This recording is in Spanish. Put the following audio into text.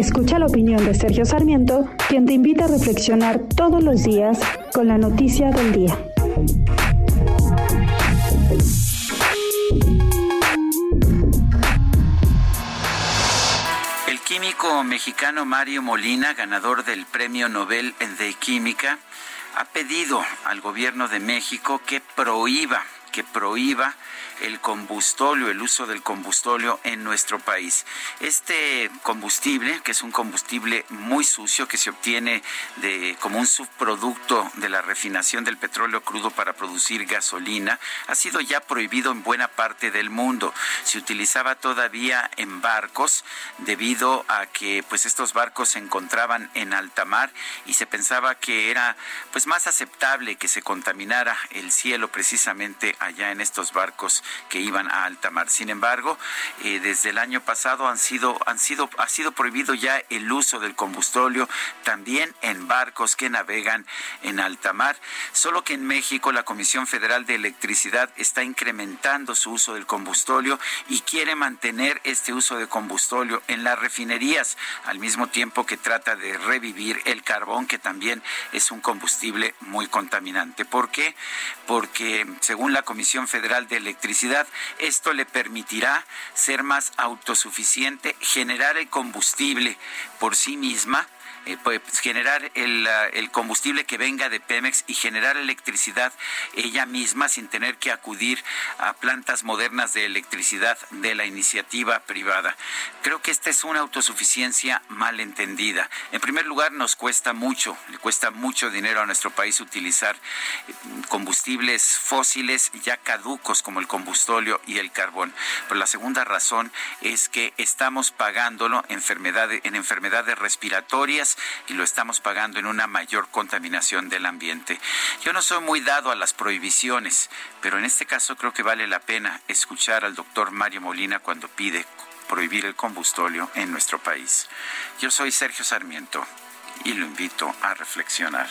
Escucha la opinión de Sergio Sarmiento, quien te invita a reflexionar todos los días con la noticia del día. químico mexicano Mario Molina, ganador del Premio Nobel de Química, ha pedido al gobierno de México que prohíba que prohíba el combustóleo, el uso del combustóleo en nuestro país. Este combustible, que es un combustible muy sucio que se obtiene de como un subproducto de la refinación del petróleo crudo para producir gasolina, ha sido ya prohibido en buena parte del mundo. Se utilizaba todavía en barcos debido a que pues estos barcos se encontraban en alta mar y se pensaba que era pues más aceptable que se contaminara el cielo precisamente allá en estos barcos que iban a alta mar. Sin embargo, eh, desde el año pasado han sido, han sido, ha sido prohibido ya el uso del combustóleo también en barcos que navegan en alta mar. Solo que en México la Comisión Federal de Electricidad está incrementando su uso del combustóleo y quiere mantener este uso de combustóleo en las refinerías, al mismo tiempo que trata de revivir el carbón, que también es un combustible muy contaminante. ¿Por qué? Porque según la Comisión Federal de Electricidad, esto le permitirá ser más autosuficiente, generar el combustible por sí misma eh, pues, generar el, el, combustible que venga de Pemex y generar electricidad ella misma sin tener que acudir a plantas modernas de electricidad de la iniciativa privada. Creo que esta es una autosuficiencia mal entendida. En primer lugar, nos cuesta mucho, le cuesta mucho dinero a nuestro país utilizar eh, combustibles fósiles ya caducos como el combustóleo y el carbón. Pero la segunda razón es que estamos pagándolo enfermedades, en enfermedades respiratorias y lo estamos pagando en una mayor contaminación del ambiente. Yo no soy muy dado a las prohibiciones, pero en este caso creo que vale la pena escuchar al doctor Mario Molina cuando pide prohibir el combustóleo en nuestro país. Yo soy Sergio Sarmiento y lo invito a reflexionar.